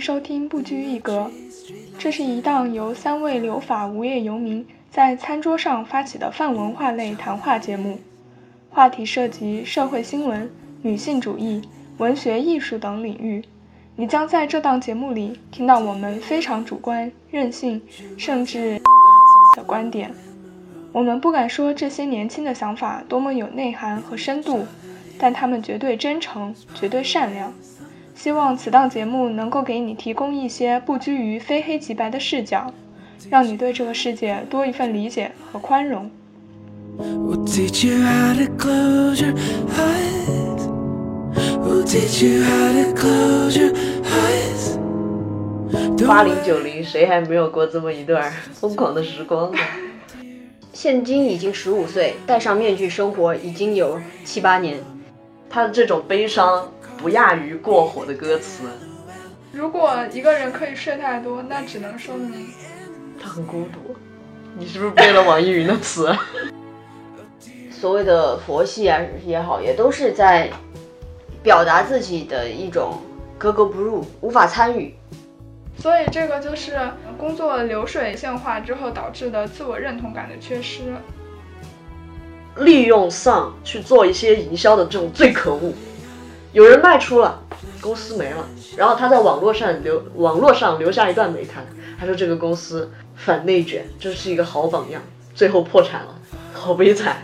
收听不拘一格。这是一档由三位留法无业游民在餐桌上发起的泛文化类谈话节目，话题涉及社会新闻、女性主义、文学艺术等领域。你将在这档节目里听到我们非常主观、任性，甚至 的观点。我们不敢说这些年轻的想法多么有内涵和深度，但他们绝对真诚，绝对善良。希望此档节目能够给你提供一些不拘于非黑即白的视角，让你对这个世界多一份理解和宽容。八零九零，谁还没有过这么一段疯狂的时光呢？现今已经十五岁，戴上面具生活已经有七八年。他的这种悲伤不亚于过火的歌词。如果一个人可以睡太多，那只能说明他很孤独。你是不是背了网易云的词？所谓的佛系啊也好，也都是在表达自己的一种格格不入，无法参与。所以这个就是工作流水线化之后导致的自我认同感的缺失。利用丧去做一些营销的这种最可恶。有人卖出了，公司没了，然后他在网络上留网络上留下一段美谈，他说这个公司反内卷，这是一个好榜样，最后破产了，好悲惨。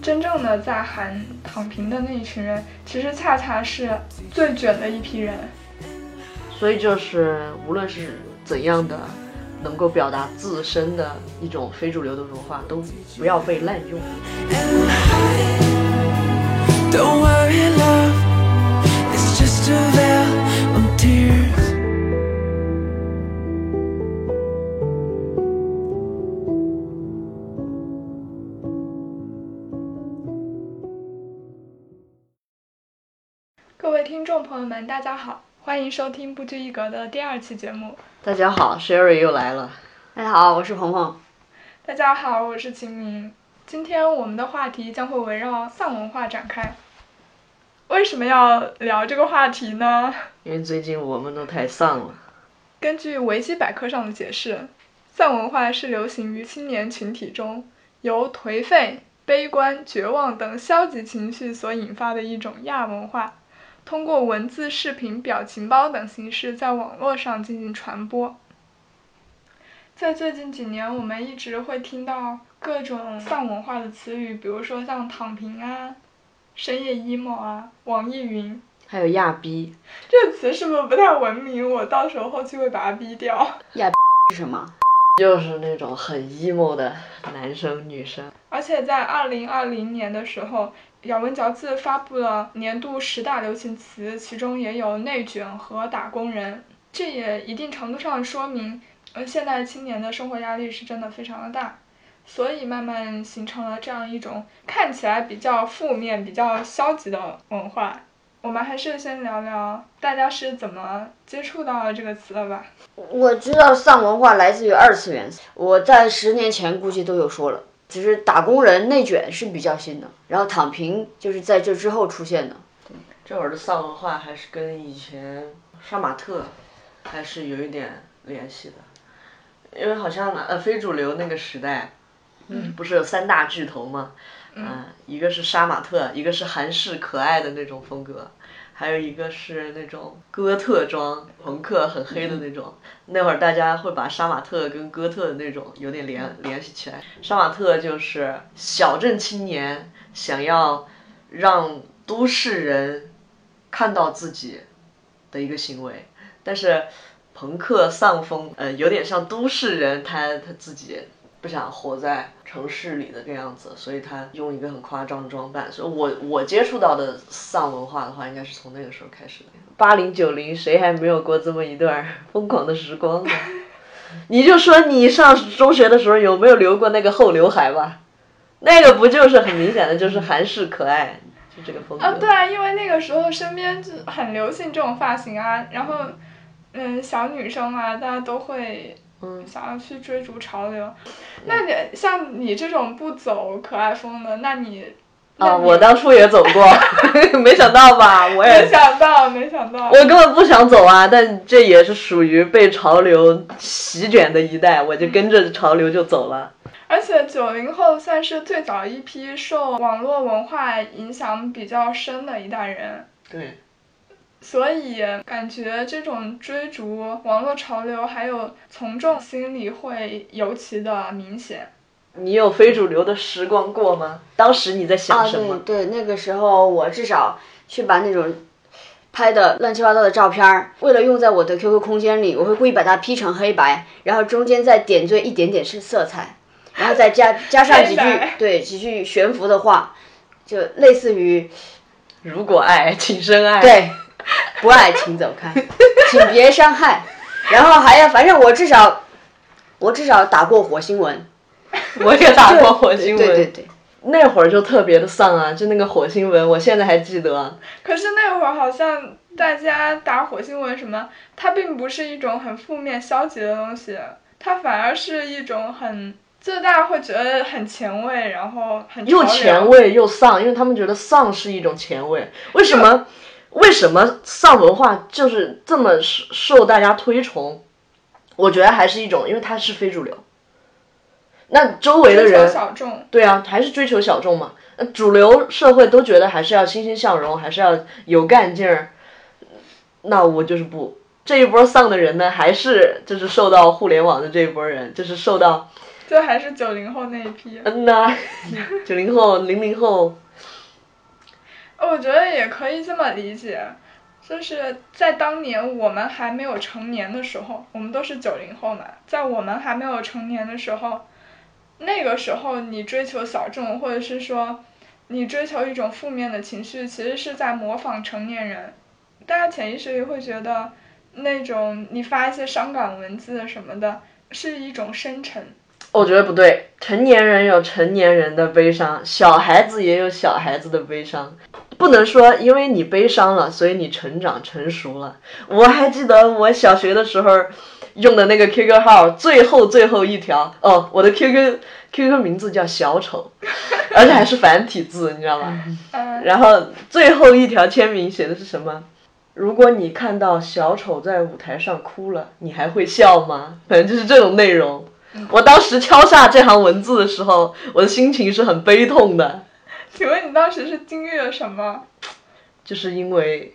真正的在喊躺平的那一群人，其实恰恰是最卷的一批人。所以就是，无论是怎样的，能够表达自身的一种非主流的文化，都不要被滥用。各位听众朋友们，大家好。欢迎收听不拘一格的第二期节目。大家好，Sherry 又来了。大家好，我是鹏鹏。大家好，我是秦明。今天我们的话题将会围绕丧文化展开。为什么要聊这个话题呢？因为最近我们都太丧了。根据维基百科上的解释，丧文化是流行于青年群体中，由颓废、悲观、绝望等消极情绪所引发的一种亚文化。通过文字、视频、表情包等形式在网络上进行传播。在最近几年，我们一直会听到各种丧文化的词语，比如说像“躺平”啊、“深夜 emo” 啊、“网易云”，还有“亚逼”。这个词是不是不太文明？我到时候后期会把它逼掉。亚逼是什么？就是那种很 emo 的男生女生。而且在二零二零年的时候。咬文嚼字发布了年度十大流行词，其中也有内卷和打工人，这也一定程度上说明，呃，现代青年的生活压力是真的非常的大，所以慢慢形成了这样一种看起来比较负面、比较消极的文化。我们还是先聊聊大家是怎么接触到这个词的吧。我知道丧文化来自于二次元，我在十年前估计都有说了。其实打工人内卷是比较新的，然后躺平就是在这之后出现的。对，这会儿的丧文化还是跟以前杀马特还是有一点联系的，因为好像呃非主流那个时代，嗯，不是有三大巨头吗？嗯，一个是杀马特，一个是韩式可爱的那种风格。还有一个是那种哥特装，朋克很黑的那种。那会儿大家会把杀马特跟哥特的那种有点联联系起来。杀马特就是小镇青年想要让都市人看到自己的一个行为，但是朋克丧风，呃，有点像都市人他他自己。不想活在城市里的这样子，所以他用一个很夸张的装扮。所以我我接触到的丧文化的话，应该是从那个时候开始的。八零九零，谁还没有过这么一段疯狂的时光呢？你就说你上中学的时候有没有留过那个厚刘海吧？那个不就是很明显的就是韩式可爱，就这个风格。啊，对啊，因为那个时候身边就很流行这种发型啊，然后嗯，小女生啊，大家都会。嗯，想要去追逐潮流，那你像你这种不走可爱风的，那你啊，我当初也走过，没想到吧？我也没想到，没想到。我根本不想走啊，但这也是属于被潮流席卷的一代，我就跟着潮流就走了。而且九零后算是最早一批受网络文化影响比较深的一代人，对，所以感觉这种追逐网络潮流还有从众心理会尤其的明显。你有非主流的时光过吗？当时你在想啊，什么？对对，那个时候我至少去把那种拍的乱七八糟的照片儿，为了用在我的 QQ 空间里，我会故意把它 P 成黑白，然后中间再点缀一点点是色彩，然后再加 加上几句对几句悬浮的话，就类似于如果爱，请深爱。，对，不爱请走开，请别伤害。然后还要，反正我至少，我至少打过火星文，我也打过火星文。对对对，那会儿就特别的丧啊，就那个火星文，我现在还记得。可是那会儿好像大家打火星文什么，它并不是一种很负面消极的东西，它反而是一种很，就大家会觉得很前卫，然后很又前卫又丧，因为他们觉得丧是一种前卫。为什么？为什么丧文化就是这么受受大家推崇？我觉得还是一种，因为它是非主流。那周围的人，小众。对啊，还是追求小众嘛。呃主流社会都觉得还是要欣欣向荣，还是要有干劲儿。那我就是不，这一波丧的人呢，还是就是受到互联网的这一波人，就是受到就还是九零后那一批，嗯呐，九零后、零零后，我觉得也可以这么理解，就是在当年我们还没有成年的时候，我们都是九零后嘛，在我们还没有成年的时候，那个时候你追求小众，或者是说你追求一种负面的情绪，其实是在模仿成年人，大家潜意识里会觉得那种你发一些伤感文字什么的，是一种深沉。我觉得不对。成年人有成年人的悲伤，小孩子也有小孩子的悲伤。不能说因为你悲伤了，所以你成长成熟了。我还记得我小学的时候用的那个 QQ 号，最后最后一条哦，我的 QQ QQ 名字叫小丑，而且还是繁体字，你知道吗？嗯，然后最后一条签名写的是什么？如果你看到小丑在舞台上哭了，你还会笑吗？反正就是这种内容。我当时敲下这行文字的时候，我的心情是很悲痛的，请问你当时是经历了什么？就是因为，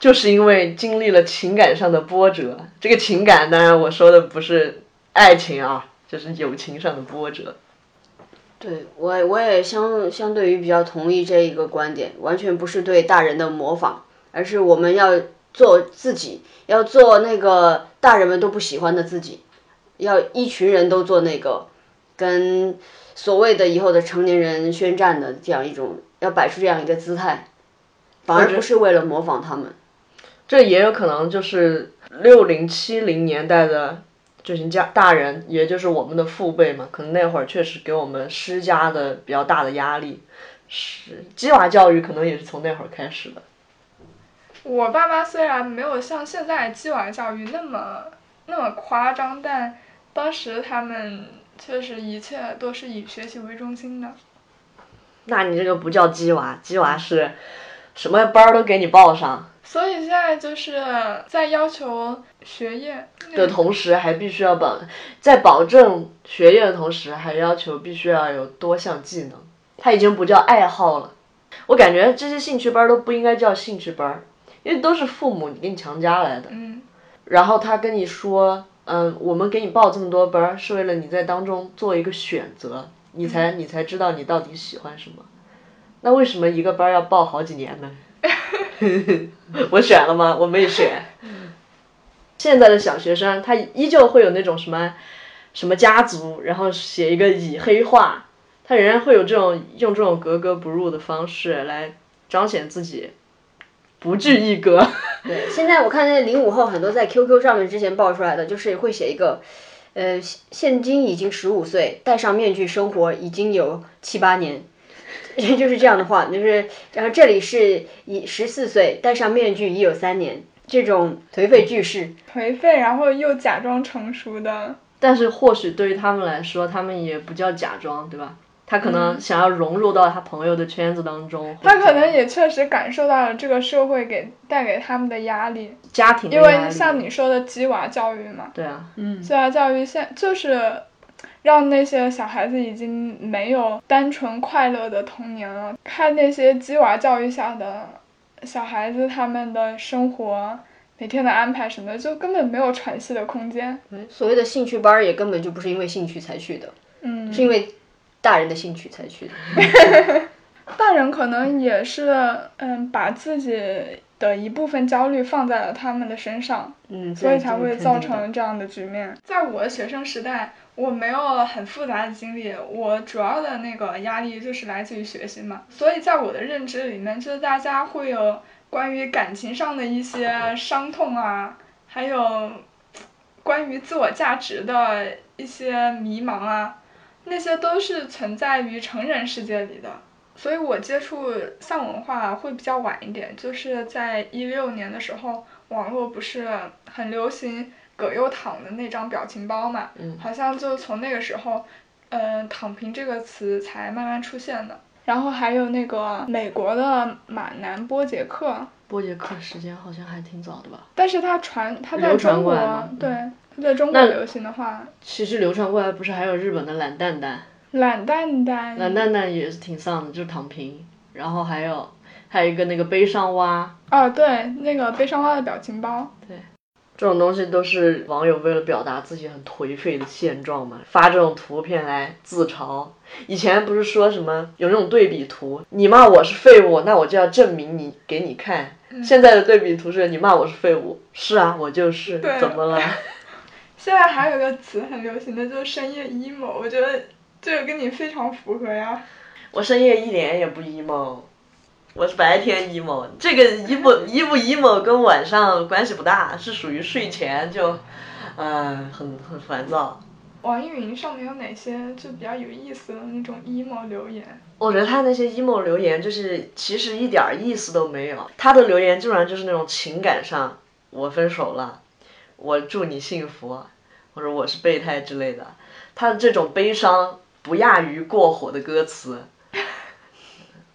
就是因为经历了情感上的波折。这个情感，当然我说的不是爱情啊，就是友情上的波折。对我我也相相对于比较同意这一个观点，完全不是对大人的模仿，而是我们要做自己，要做那个大人们都不喜欢的自己，要一群人都做那个跟所谓的以后的成年人宣战的这样一种，要摆出这样一个姿态，反而不是为了模仿他们。这也有可能就是六零七零年代的这群家大人，也就是我们的父辈嘛，可能那会儿确实给我们施加的比较大的压力，是鸡娃教育可能也是从那会儿开始的。我爸妈虽然没有像现在鸡娃教育那么那么夸张，但当时他们确实一切都是以学习为中心的。那你这个不叫鸡娃，鸡娃是什么班儿都给你报上所以现在就是在要求学业的同时，还必须要保在保证学业的同时，还要求必须要有多项技能。它已经不叫爱好了，我感觉这些兴趣班儿都不应该叫兴趣班儿，因为都是父母给你强加来的。嗯，然后他跟你说，嗯，我们给你报这么多班儿，是为了你在当中做一个选择，你才你才知道你到底喜欢什么。那为什么一个班儿要报好几年呢？我选了吗？我没选。现在的小学生，他依旧会有那种什么什么家族，然后写一个以黑化，他仍然会有这种用这种格格不入的方式来彰显自己不拘一格。对，现在我看那零五后很多在 QQ 上面之前爆出来的，就是会写一个，呃，现现今已经十五岁，戴上面具生活已经有七八年，就是这样的话，就是然后这里是以十四岁，戴上面具已有三年，这种颓废句式。颓废，然后又假装成熟的。但是或许对于他们来说，他们也不叫假装，对吧？他可能想要融入到他朋友的圈子当中。他可能也确实感受到了这个社会给带给他们的压力，家庭因。为像你说的鸡娃教育嘛，对啊，嗯，鸡娃教育现就是让那些小孩子已经没有单纯快乐的童年了。看那些鸡娃教育下的小孩子，他们的生活每天的安排什么的，就根本没有喘息的空间。所谓的兴趣班儿也根本就不是因为兴趣才去的，嗯，是因为大人的兴趣才去的。大人可能也是嗯，把自己的一部分焦虑放在了他们的身上。嗯，所以才会造成这样的局面。在我的学生时代，我没有很复杂的经历，我主要的那个压力就是来自于学习嘛。所以在我的认知里面，就是大家会有关于感情上的一些伤痛啊，还有关于自我价值的一些迷茫啊，那些都是存在于成人世界里的。所以我接触丧文化会比较晚一点，就是在一六年的时候，网络不是很流行葛优躺的那张表情包嘛，嗯好像就从那个时候，嗯、躺平这个词才慢慢出现的。然后还有那个美国的马南波杰克，波杰克时间好像还挺早的吧？但是他传他在中国对他在中国流行的话，其实流传过来不是还有日本的懒蛋蛋，懒蛋蛋，懒蛋蛋也是挺丧的，就是躺平。然后还有还有一个那个悲伤蛙，啊，对，那个悲伤蛙的表情包，对这种东西都是网友为了表达自己很颓废的现状嘛，发这种图片来自嘲。以前不是说什么有那种对比图，你骂我是废物，那我就要证明你给你看。现在的对比图是你骂我是废物，是啊，我就是，怎么了？现在还有个词很流行的，就是深夜 emo，我觉得这个跟你非常符合呀。我深夜一点也不 emo，我是白天 emo。这个 emo emo emo 跟晚上关系不大，是属于睡前就，嗯、很很烦躁。网易云上面有哪些就比较有意思的那种 emo 留言？我觉得他那些 emo 留言就是其实一点儿意思都没有，他的留言基本上就是那种情感上，我分手了，我祝你幸福，或者我是备胎之类的。他的这种悲伤不亚于过火的歌词，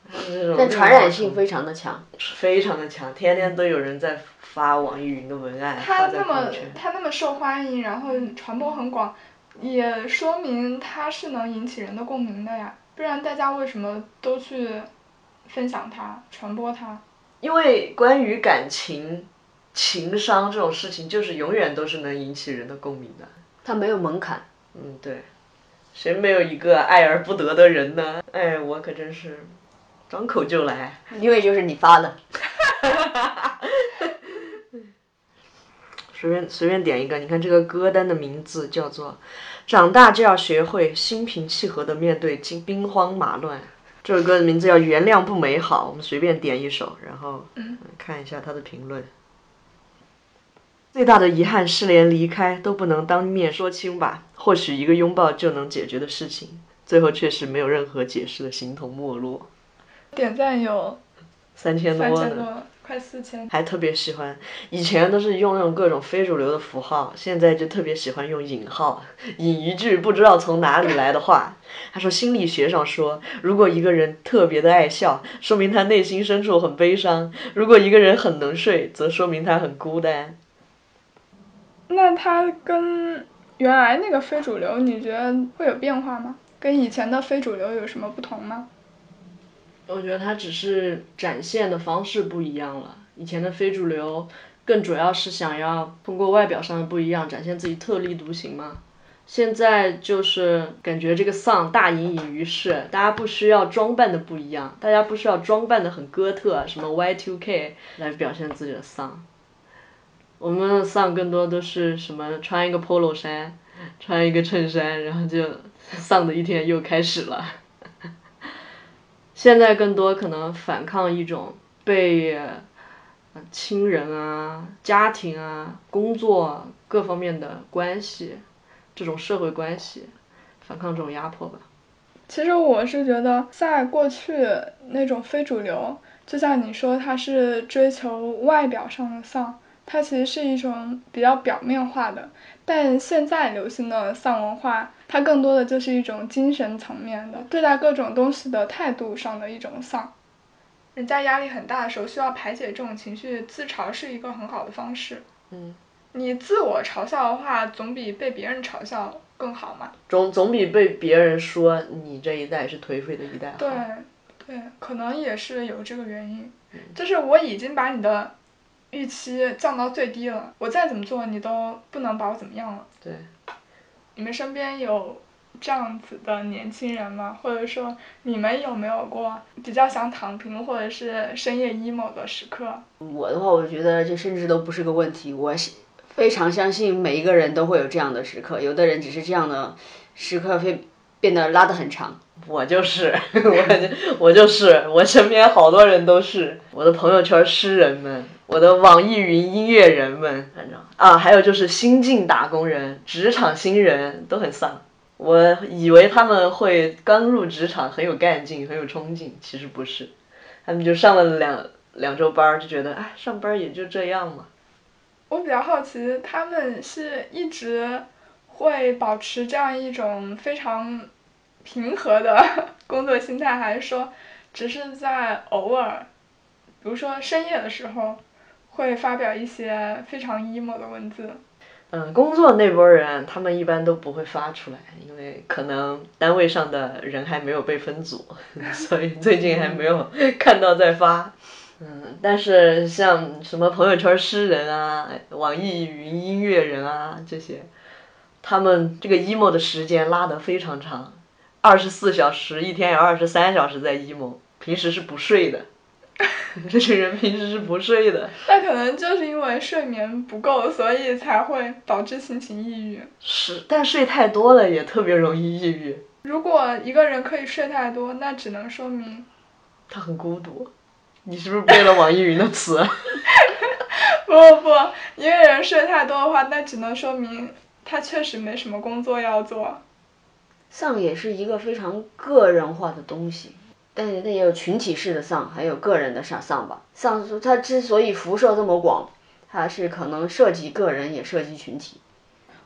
这种但传染性非常的强。非常的强，天天都有人在发网易云的文案，他那么。他那么受欢迎，然后传播很广，也说明他是能引起人的共鸣的呀。不然大家为什么都去分享它、传播它？因为关于感情、情商这种事情，就是永远都是能引起人的共鸣的。它没有门槛。嗯，对，谁没有一个爱而不得的人呢？哎，我可真是张口就来。因为就是你发的。随便随便点一个，你看这个歌单的名字叫做《长大就要学会心平气和的面对惊兵荒马乱》。这首歌的名字叫《原谅不美好》，我们随便点一首，然后嗯看一下他的评论。最大的遗憾是连离开都不能当面说清吧？或许一个拥抱就能解决的事情，最后却是没有任何解释的形同陌路。点赞有三千多呢。三千多，快四千。还特别喜欢，以前都是用那种各种非主流的符号，现在就特别喜欢用引号，引一句不知道从哪里来的话。他说心理学上说，如果一个人特别的爱笑，说明他内心深处很悲伤；如果一个人很能睡，则说明他很孤单。那它跟原来那个非主流，你觉得会有变化吗？跟以前的非主流有什么不同吗？我觉得它只是展现的方式不一样了。以前的非主流更主要是想要通过外表上的不一样，展现自己特立独行嘛。现在就是感觉这个丧大隐隐于市，大家不需要装扮的不一样，大家不需要装扮的很哥特，什么 Y2K 来表现自己的丧。我们的丧更多都是什么穿一个 polo 衫，穿一个衬衫，然后就丧的一天又开始了。现在更多可能反抗一种被亲人啊、家庭啊、工作各方面的关系，这种社会关系，反抗这种压迫吧。其实我是觉得，在过去那种非主流，就像你说，他是追求外表上的丧，它其实是一种比较表面化的，但现在流行的丧文化，它更多的就是一种精神层面的对待各种东西的态度上的一种丧。人在压力很大的时候需要排解这种情绪，自嘲是一个很好的方式。嗯，你自我嘲笑的话，总比被别人嘲笑更好嘛。总总比被别人说你这一代是颓废的一代好。对，对，可能也是有这个原因。就是我已经把你的预期降到最低了，我再怎么做你都不能把我怎么样了。对，你们身边有这样子的年轻人吗？或者说你们有没有过比较想躺平或者是深夜 emo 的时刻？我的话，我觉得这甚至都不是个问题。我非常相信每一个人都会有这样的时刻，有的人只是这样的时刻会变得拉得很长。我就是，我就我就是，我身边好多人都是我的朋友圈诗人们，我的网易云音乐人们，反正啊，还有就是新晋打工人、职场新人都很丧。我以为他们会刚入职场很有干劲、很有冲劲，其实不是，他们就上了两两周班儿，就觉得哎，上班也就这样嘛。我比较好奇，他们是一直会保持这样一种非常平和的 工作心态，还是说只是在偶尔，比如说深夜的时候，会发表一些非常 emo 的文字？嗯，工作那波人，他们一般都不会发出来，因为可能单位上的人还没有被分组，所以最近还没有 看到在发。嗯，但是像什么朋友圈诗人啊、网易云音乐人啊这些，他们这个 emo 的时间拉得非常长，二十四小时，一天有二十三小时在 emo，平时是不睡的。这群人平时是不睡的。那可能就是因为睡眠不够，所以才会导致心情抑郁。是，但睡太多了也特别容易抑郁。如果一个人可以睡太多，那只能说明他很孤独。你是不是背了网易云的词？不 不不，一个人睡太多的话，那只能说明他确实没什么工作要做。丧也是一个非常个人化的东西，但是它也有群体式的丧，还有个人的丧丧吧。丧它之所以辐射这么广，它是可能涉及个人，也涉及群体。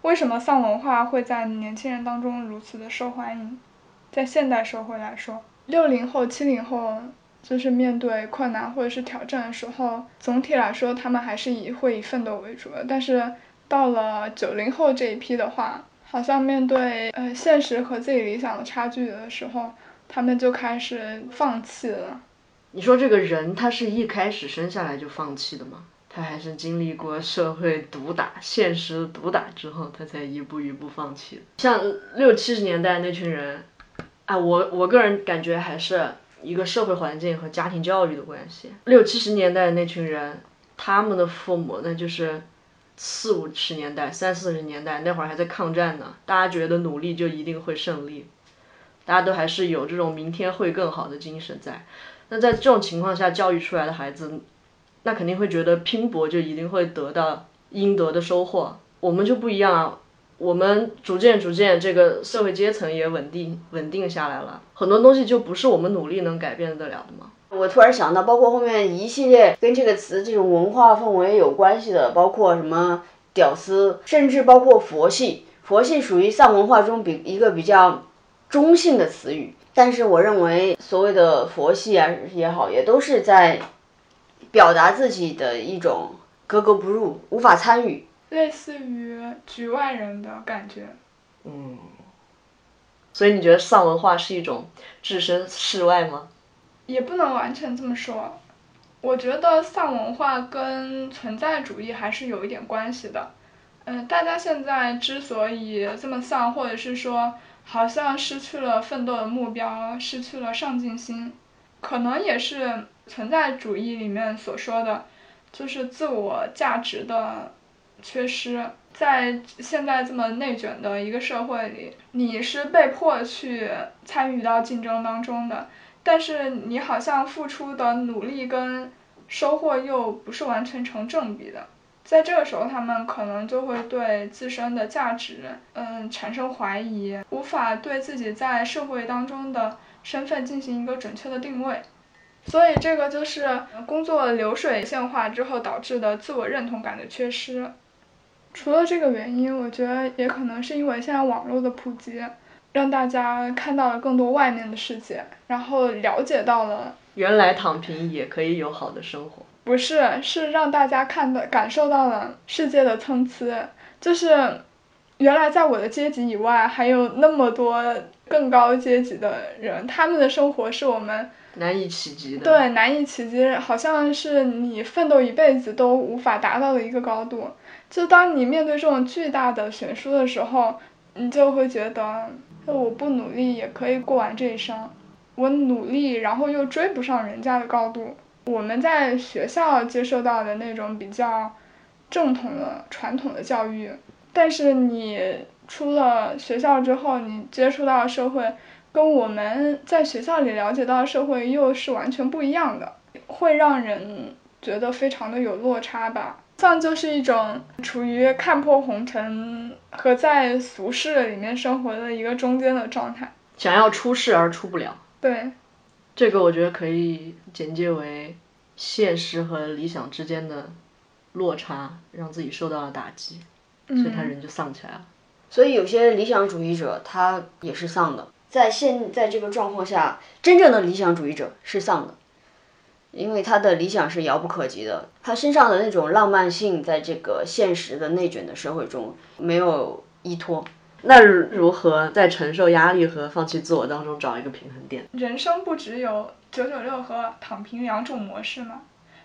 为什么丧文化会在年轻人当中如此的受欢迎？在现代社会来说，六零后、七零后就是面对困难或者是挑战的时候，总体来说他们还是以会以奋斗为主的。但是到了九零后这一批的话，好像面对呃现实和自己理想的差距的时候，他们就开始放弃了。你说这个人他是一开始生下来就放弃的吗？他还是经历过社会毒打、现实毒打之后，他才一步一步放弃。像六七十年代那群人，啊，我我个人感觉还是一个社会环境和家庭教育的关系。六七十年代那群人，他们的父母那就是四五十年代、三四十年代那会儿还在抗战呢，大家觉得努力就一定会胜利，大家都还是有这种明天会更好的精神在。那在这种情况下教育出来的孩子，那肯定会觉得拼搏就一定会得到应得的收获。我们就不一样啊，我们逐渐逐渐这个社会阶层也稳定稳定下来了，很多东西就不是我们努力能改变得了的嘛。我突然想到，包括后面一系列跟这个词这种文化氛围有关系的，包括什么屌丝，甚至包括佛系。佛系属于丧文化中比一个比较中性的词语，但是我认为所谓的佛系啊也好，也都是在表达自己的一种格格不入、无法参与。类似于局外人的感觉。嗯，所以你觉得丧文化是一种置身事外吗？也不能完全这么说。我觉得丧文化跟存在主义还是有一点关系的。嗯，大家现在之所以这么丧，或者是说好像失去了奋斗的目标，失去了上进心，可能也是存在主义里面所说的，就是自我价值的缺失。在现在这么内卷的一个社会里，你是被迫去参与到竞争当中的，但是你好像付出的努力跟收获又不是完全成正比的。在这个时候，他们可能就会对自身的价值，嗯，产生怀疑，无法对自己在社会当中的身份进行一个准确的定位。所以这个就是工作流水线化之后导致的自我认同感的缺失。除了这个原因，我觉得也可能是因为现在网络的普及，让大家看到了更多外面的世界，然后了解到了原来躺平也可以有好的生活。不是，是让大家看到感受到了世界的参差，就是原来在我的阶级以外还有那么多更高阶级的人，他们的生活是我们难以企及的。对难以企及，好像是你奋斗一辈子都无法达到的一个高度。就当你面对这种巨大的悬殊的时候，你就会觉得，我不努力也可以过完这一生，我努力然后又追不上人家的高度。我们在学校接受到的那种比较正统的传统的教育，但是你出了学校之后，你接触到社会，跟我们在学校里了解到的社会又是完全不一样的，会让人觉得非常的有落差吧。像就是一种处于看破红尘和在俗世里面生活的一个中间的状态，想要出世而出不了。对。这个我觉得可以简介为现实和理想之间的落差，让自己受到了打击，所以他人就丧起来了。所以有些理想主义者他也是丧的，在现在这个状况下，真正的理想主义者是丧的，因为他的理想是遥不可及的，他身上的那种浪漫性，在这个现实的内卷的社会中没有依托。那如何在承受压力和放弃自我当中找一个平衡点？人生不只有九九六和躺平两种模式嘛，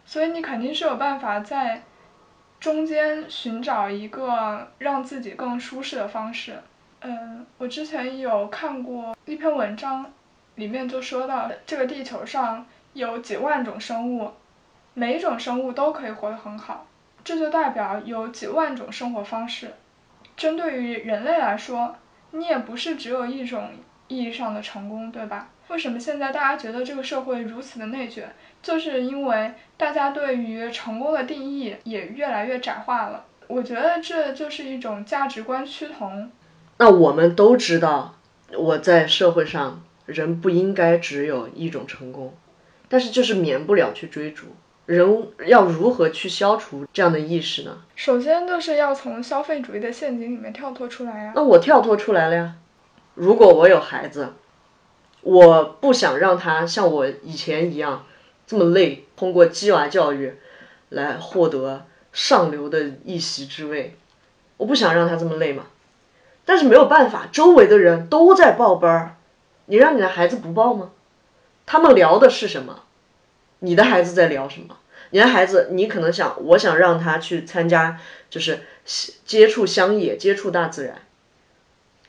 所以你肯定是有办法在中间寻找一个让自己更舒适的方式。嗯，我之前有看过一篇文章，里面就说到这个地球上有几万种生物，每一种生物都可以活得很好，这就代表有几万种生活方式。针对于人类来说，你也不是只有一种意义上的成功，对吧？为什么现在大家觉得这个社会如此的内卷？就是因为大家对于成功的定义也越来越窄化了。我觉得这就是一种价值观趋同。那我们都知道，我在社会上，人不应该只有一种成功，但是就是免不了去追逐。人要如何去消除这样的意识呢？首先就是要从消费主义的陷阱里面跳脱出来呀。那我跳脱出来了呀。如果我有孩子，我不想让他像我以前一样这么累，通过鸡娃教育来获得上流的一席之位，我不想让他这么累嘛。但是没有办法，周围的人都在报班儿，你让你的孩子不报吗？他们聊的是什么？你的孩子在聊什么？你的孩子，你可能想，我想让他去参加，就是接触乡野，接触大自然。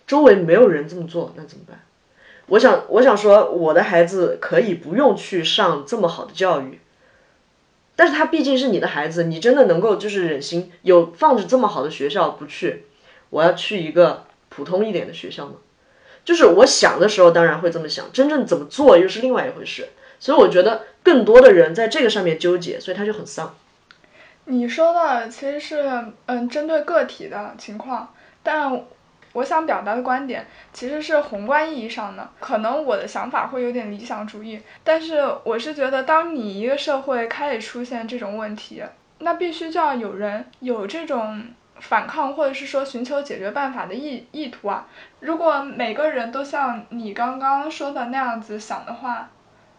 周围没有人这么做，那怎么办？我想，我想说，我的孩子可以不用去上这么好的教育，但是他毕竟是你的孩子，你真的能够就是忍心有放着这么好的学校不去，我要去一个普通一点的学校吗？就是我想的时候当然会这么想，真正怎么做又是另外一回事。所以我觉得更多的人在这个上面纠结，所以他就很丧。你说的其实是嗯针对个体的情况，但我想表达的观点其实是宏观意义上的。可能我的想法会有点理想主义，但是我是觉得，当你一个社会开始出现这种问题，那必须就要有人有这种反抗，或者是说寻求解决办法的意意图啊。如果每个人都像你刚刚说的那样子想的话，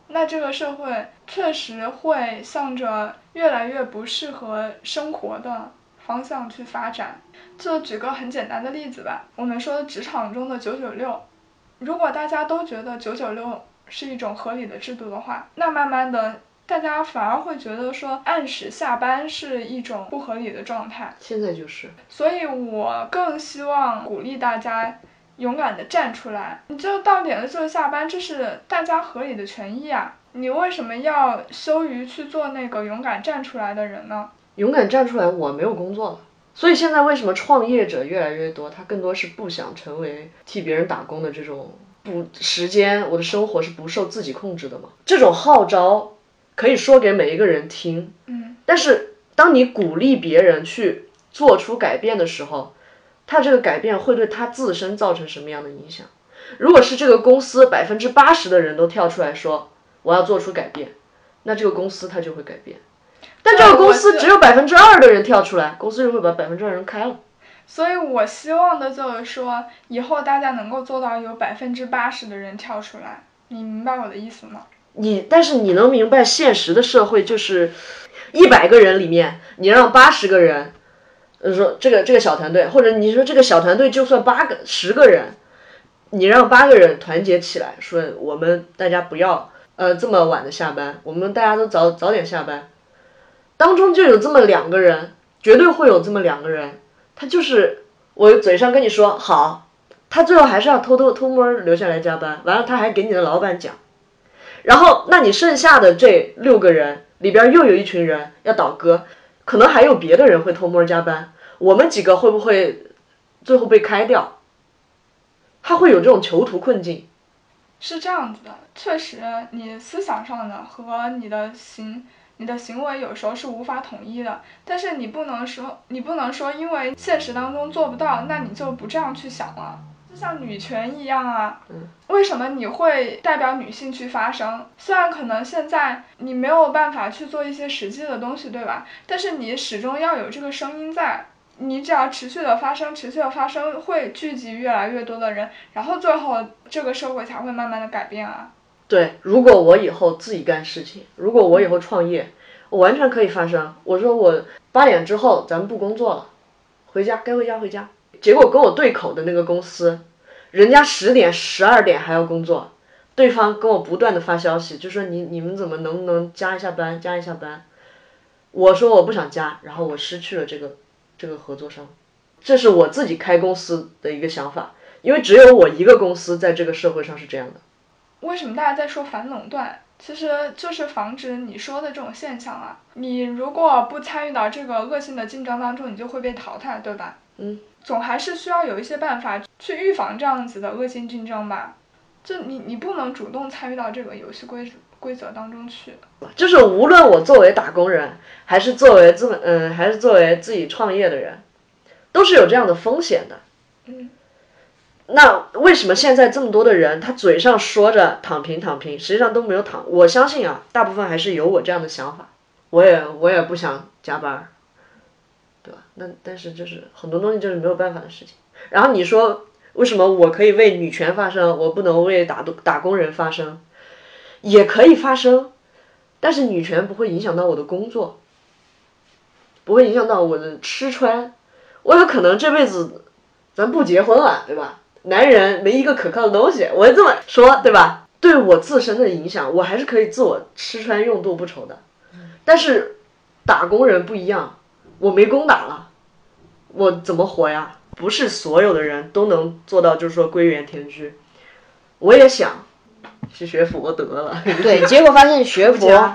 那这个社会确实会向着越来越不适合生活的方向去发展。就举个很简单的例子吧，我们说职场中的九九六，如果大家都觉得九九六是一种合理的制度的话，那慢慢的大家反而会觉得说按时下班是一种不合理的状态。现在就是。所以我更希望鼓励大家。勇敢的站出来，你就到点了就下班，这是大家合理的权益啊！你为什么要羞于去做那个勇敢站出来的人呢？勇敢站出来，我没有工作了，所以现在为什么创业者越来越多？他更多是不想成为替别人打工的这种，不时间，我的生活是不受自己控制的嘛？这种号召可以说给每一个人听，嗯，但是当你鼓励别人去做出改变的时候。他这个改变会对他自身造成什么样的影响？如果是这个公司百分之八十的人都跳出来说我要做出改变，那这个公司它就会改变。但这个公司只有百分之二的人跳出来，公司就会把百分之二人开了。所以我希望的就是说，以后大家能够做到有百分之八十的人跳出来。你明白我的意思吗？你但是你能明白现实的社会就是，一百个人里面，你让八十个人，呃说这个这个小团队，或者你说这个小团队就算八个十个人，你让八个人团结起来，说我们大家不要呃这么晚的下班，我们大家都早早点下班，当中就有这么两个人，绝对会有这么两个人，他就是我嘴上跟你说好，他最后还是要偷偷偷摸留下来加班，完了他还给你的老板讲。然后，那你剩下的这六个人里边又有一群人要倒戈，可能还有别的人会偷摸加班，我们几个会不会最后被开掉？他会有这种囚徒困境。是这样子的，确实，你思想上的和你的行，你的行为有时候是无法统一的。但是你不能说，你不能说，因为现实当中做不到，那你就不这样去想了。就像女权一样啊，为什么你会代表女性去发声？虽然可能现在你没有办法去做一些实际的东西，对吧？但是你始终要有这个声音在。你只要持续的发生，持续的发生，会聚集越来越多的人，然后最后这个社会才会慢慢的改变啊。对，如果我以后自己干事情，如果我以后创业，我完全可以发声。我说我八点之后咱们不工作了，回家该回家回家。结果跟我对口的那个公司，人家十点十二点还要工作，对方跟我不断的发消息，就说你你们怎么能不能加一下班，加一下班。我说我不想加，然后我失去了这个这个合作商，这是我自己开公司的一个想法，因为只有我一个公司在这个社会上是这样的。为什么大家在说反垄断？其实就是防止你说的这种现象啊。你如果不参与到这个恶性的竞争当中，你就会被淘汰，对吧？嗯。总还是需要有一些办法去预防这样子的恶性竞争吧。就你你不能主动参与到这个游戏规规则当中去。就是无论我作为打工人，还是作为资本，嗯，还是作为自己创业的人，都是有这样的风险的。嗯。那为什么现在这么多的人，他嘴上说着躺平躺平，实际上都没有躺？我相信啊，大部分还是有我这样的想法。我也我也不想加班，对吧？那但是就是很多东西就是没有办法的事情。然后你说为什么我可以为女权发声，我不能为打打工人发声？也可以发声，但是女权不会影响到我的工作，不会影响到我的吃穿。我有可能这辈子咱不结婚了，对吧？男人没一个可靠的东西，我这么说，对吧？对我自身的影响，我还是可以自我吃穿用度不愁的。但是打工人不一样，我没工打了，我怎么活呀？不是所有的人都能做到，就是说归园田居。我也想去学佛得了，对，结果发现学佛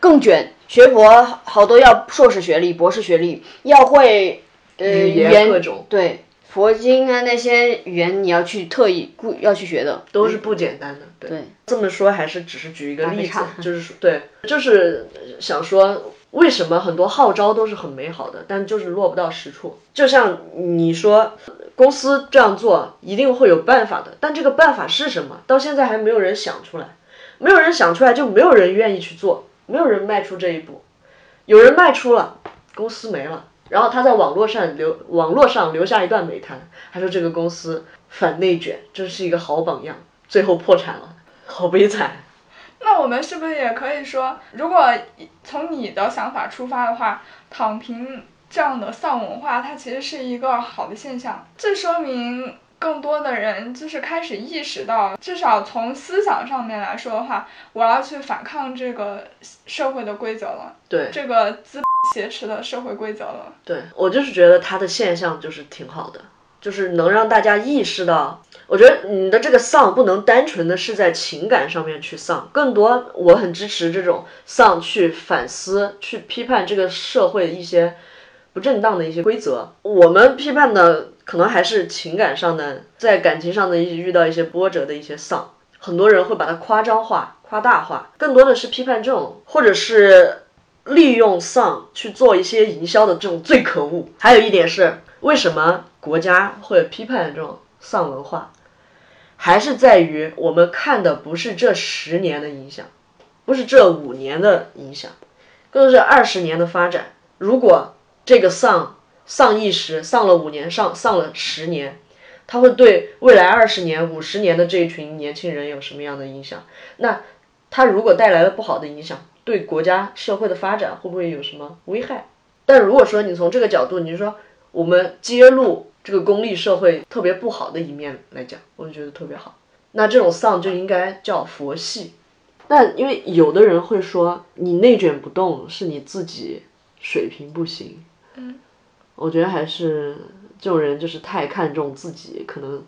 更卷，学佛好多要硕士学历、博士学历，要会呃语言言各种对佛经啊那些语言你要去特意故要去学的，都是不简单的。对，对这么说还是只是举一个例子，就是说对，就是想说为什么很多号召都是很美好的，但就是落不到实处。就像你说，公司这样做一定会有办法的，但这个办法是什么？到现在还没有人想出来，没有人想出来，就没有人愿意去做，没有人迈出这一步。有人迈出了，公司没了。然后他在网络上留网络上留下一段美谈，他说这个公司反内卷，真是一个好榜样。最后破产了，好悲惨。那我们是不是也可以说，如果从你的想法出发的话，躺平这样的丧文化，它其实是一个好的现象。这说明更多的人就是开始意识到，至少从思想上面来说的话，我要去反抗这个社会的规则了，对，这个资挟持的社会规则了。对我就是觉得他的现象就是挺好的，就是能让大家意识到。我觉得你的这个丧不能单纯的是在情感上面去丧，更多我很支持这种丧去反思、去批判这个社会一些不正当的一些规则。我们批判的可能还是情感上的，在感情上的一遇到一些波折的一些丧，很多人会把它夸张化、夸大化，更多的是批判这种，或者是利用丧去做一些营销的这种最可恶。还有一点是，为什么国家会批判这种？丧文化，还是在于我们看的不是这十年的影响，不是这五年的影响，更是二十年的发展。如果这个丧丧一时，丧了五年，丧丧了十年，它会对未来二十年、五十年的这一群年轻人有什么样的影响？那它如果带来了不好的影响，对国家社会的发展会不会有什么危害？但如果说你从这个角度，你就说我们揭露这个功利社会特别不好的一面来讲，我就觉得特别好。那这种丧就应该叫佛系。那因为有的人会说，你内卷不动是你自己水平不行。嗯，我觉得还是这种人就是太看重自己，可能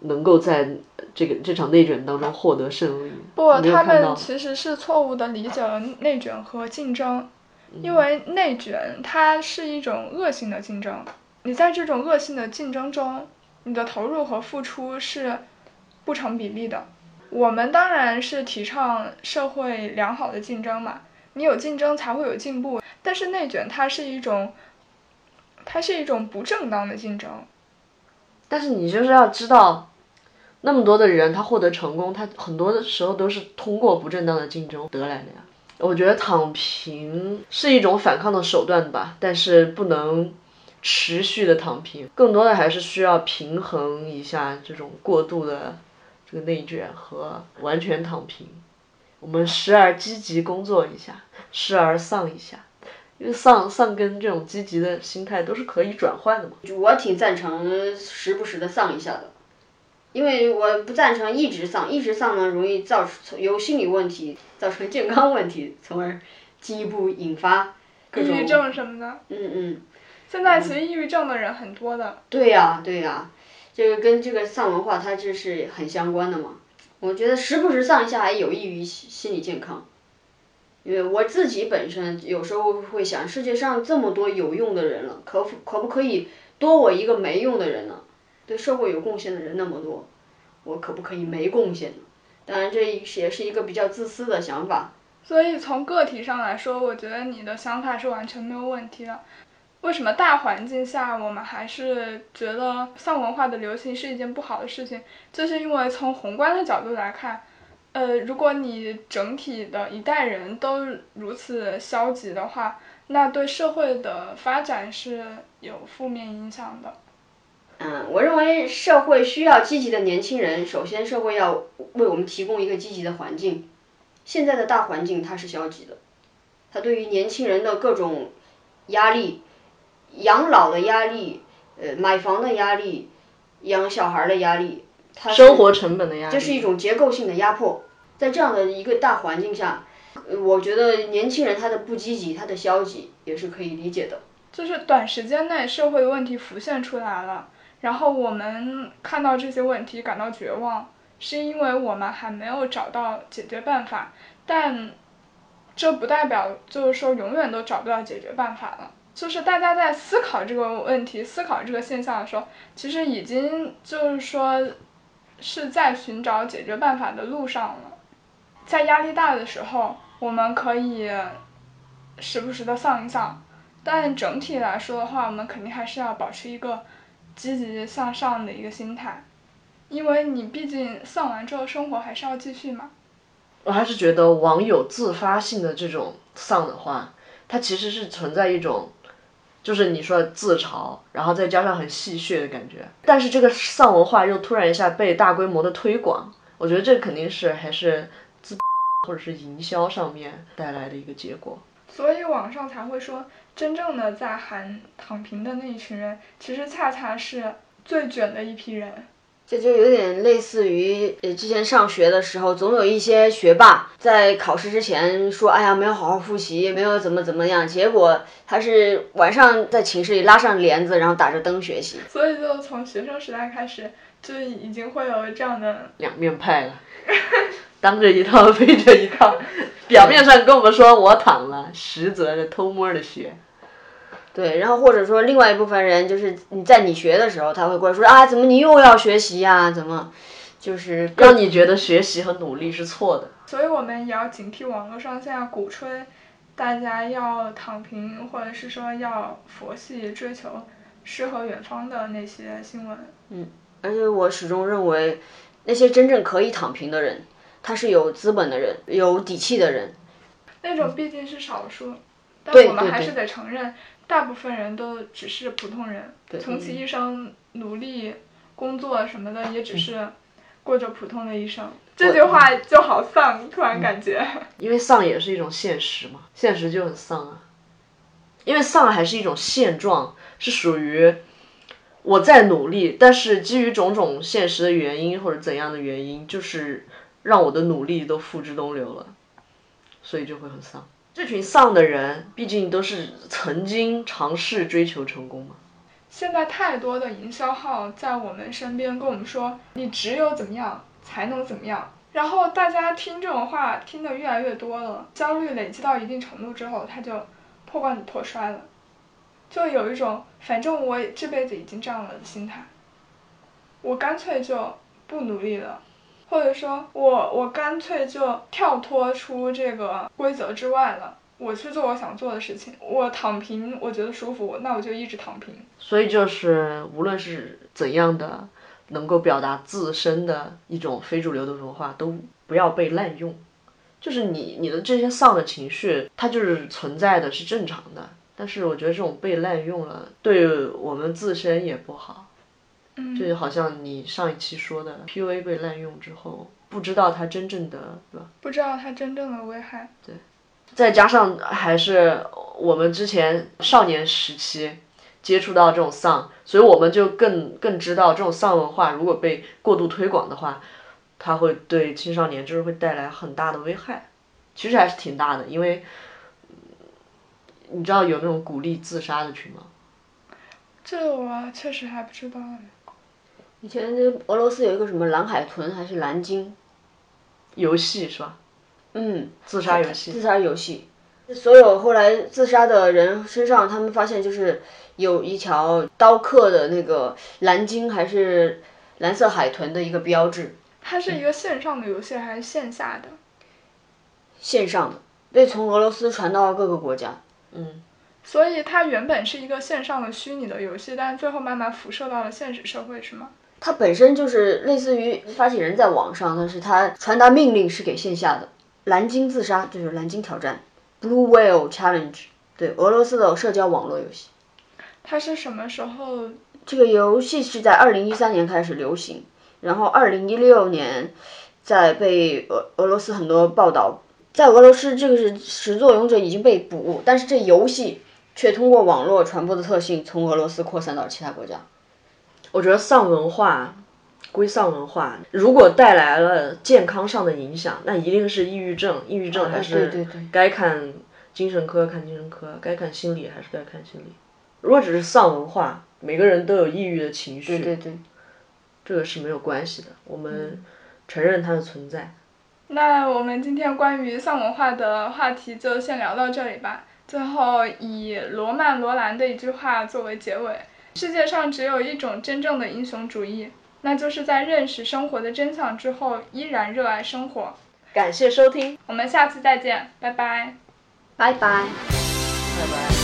能够在这个这场内卷当中获得胜利。不，他们其实是错误的理解了内卷和竞争，因为内卷它是一种恶性的竞争，你在这种恶性的竞争中，你的投入和付出是不成比例的。我们当然是提倡社会良好的竞争嘛，你有竞争才会有进步，但是内卷它是一种，它是一种不正当的竞争。但是你就是要知道，那么多的人他获得成功，他很多的时候都是通过不正当的竞争得来的呀。我觉得躺平是一种反抗的手段吧，但是不能持续的躺平，更多的还是需要平衡一下这种过度的这个内卷和完全躺平。我们时而积极工作一下，时而丧一下，因为丧丧跟这种积极的心态都是可以转换的嘛。我挺赞成时不时的丧一下的，因为我不赞成一直丧，一直丧呢容易造成由心理问题造成健康问题，从而进一步引发各种抑郁症什么的，嗯嗯，现在其实抑郁症的人很多的。对呀、对呀、这个跟这个丧文化它这是很相关的嘛。我觉得时不时丧一下还有益于心心理健康，因为我自己本身有时候会想，世界上这么多有用的人了，可不可不可以多我一个没用的人呢？对社会有贡献的人那么多，我可不可以没贡献呢？当然，这也是一个比较自私的想法。所以从个体上来说，我觉得你的想法是完全没有问题的。为什么大环境下我们还是觉得丧文化的流行是一件不好的事情？就是因为从宏观的角度来看，呃，如果你整体的一代人都如此消极的话，那对社会的发展是有负面影响的。嗯，我认为社会需要积极的年轻人。首先，社会要为我们提供一个积极的环境。现在的大环境它是消极的，它对于年轻人的各种压力、养老的压力、呃买房的压力、养小孩的压力，它生活成本的压力，这是一种结构性的压迫。在这样的一个大环境下，呃我觉得年轻人他的不积极、他的消极也是可以理解的。就是短时间内社会问题浮现出来了，然后我们看到这些问题感到绝望，是因为我们还没有找到解决办法，但这不代表就是说永远都找不到解决办法了。就是大家在思考这个问题、思考这个现象的时候，其实已经就是说是在寻找解决办法的路上了。在压力大的时候，我们可以时不时的丧一丧，但整体来说的话，我们肯定还是要保持一个积极向上的一个心态，因为你毕竟丧完之后，生活还是要继续嘛。我还是觉得网友自发性的这种丧的话，它其实是存在一种，就是你说的自嘲，然后再加上很戏谑的感觉。但是这个丧文化又突然一下被大规模的推广，我觉得这肯定是还是自或者是营销上面带来的一个结果。所以网上才会说，真正的在喊躺平的那一群人，其实恰恰是最卷的一批人。这就有点类似于呃，之前上学的时候，总有一些学霸在考试之前说：“哎呀，没有好好复习，没有怎么怎么样。”结果他是晚上在寝室里拉上帘子，然后打着灯学习。所以就从学生时代开始，就已经会有这样的两面派了，当着一套背着一套，表面上跟我们说我躺了，实则是偷摸的学。对，然后或者说另外一部分人，就是你在你学的时候，他会过来说啊，怎么你又要学习呀、怎么，就是让你觉得学习和努力是错的。所以我们也要警惕网络上现在鼓吹大家要躺平，或者是说要佛系追求诗和远方的那些新闻。嗯而且我始终认为，那些真正可以躺平的人，他是有资本的人，有底气的人。那种毕竟是少数，但我们还是得承认，大部分人都只是普通人，对从其一生努力工作什么的，也只是过着普通的一生。这句话就好丧，突然感觉。因为丧也是一种现实嘛，现实就很丧啊。因为丧还是一种现状，是属于我在努力，但是基于种种现实的原因或者怎样的原因，就是让我的努力都付之东流了，所以就会很丧。这群丧的人，毕竟都是曾经尝试追求成功嘛。现在太多的营销号在我们身边跟我们说，你只有怎么样才能怎么样。然后大家听这种话听得越来越多了，焦虑累积到一定程度之后，他就破罐子破摔了，就有一种反正我这辈子已经这样了的心态，我干脆就不努力了，或者说我我干脆就跳脱出这个规则之外了。我去做我想做的事情，我躺平，我觉得舒服，那我就一直躺平。所以就是无论是怎样的能够表达自身的一种非主流的文化，都不要被滥用。就是你你的这些丧的情绪，它就是存在的，是正常的。但是我觉得这种被滥用了，对我们自身也不好。嗯，就好像你上一期说的，PUA 被滥用之后，不知道它真正的，对吧？不知道它真正的危害。对再加上还是我们之前少年时期接触到这种丧，所以我们就更更知道这种丧文化如果被过度推广的话，它会对青少年就是会带来很大的危害。其实还是挺大的，因为嗯你知道有那种鼓励自杀的群吗？这我确实还不知道。以前那俄罗斯有一个什么蓝海豚还是蓝鲸，游戏是吧？嗯，自杀游戏自。杀游戏，所有后来自杀的人身上，他们发现就是有一条刀刻的那个蓝鲸还是蓝色海豚的一个标志，它是一个线上的游戏还是线下的？线上的，被从俄罗斯传到各个国家。嗯，所以它原本是一个线上的虚拟的游戏，但是最后慢慢辐射到了现实社会，是吗？它本身就是类似于发起人在网上，但是它传达命令是给线下的。蓝鲸自杀就是蓝鲸挑战，Blue Whale Challenge，对，俄罗斯的社交网络游戏。它是什么时候？这个游戏是在二零一三年开始流行，然后二零一六年在被俄俄罗斯很多报道，在俄罗斯这个是始作俑者已经被捕，但是这游戏却通过网络传播的特性从俄罗斯扩散到其他国家。我觉得丧文化归丧文化，如果带来了健康上的影响，那一定是抑郁症。抑郁症还是对对该看精神科看精神科，该看心理还是该看心理。如果只是丧文化，每个人都有抑郁的情绪，对对，这个是没有关系的。我们承认它的存在。那我们今天关于丧文化的话题就先聊到这里吧。最后以罗曼·罗兰的一句话作为结尾：世界上只有一种真正的英雄主义，那就是在认识生活的真相之后，依然热爱生活。感谢收听，我们下次再见，拜拜。拜拜。拜拜。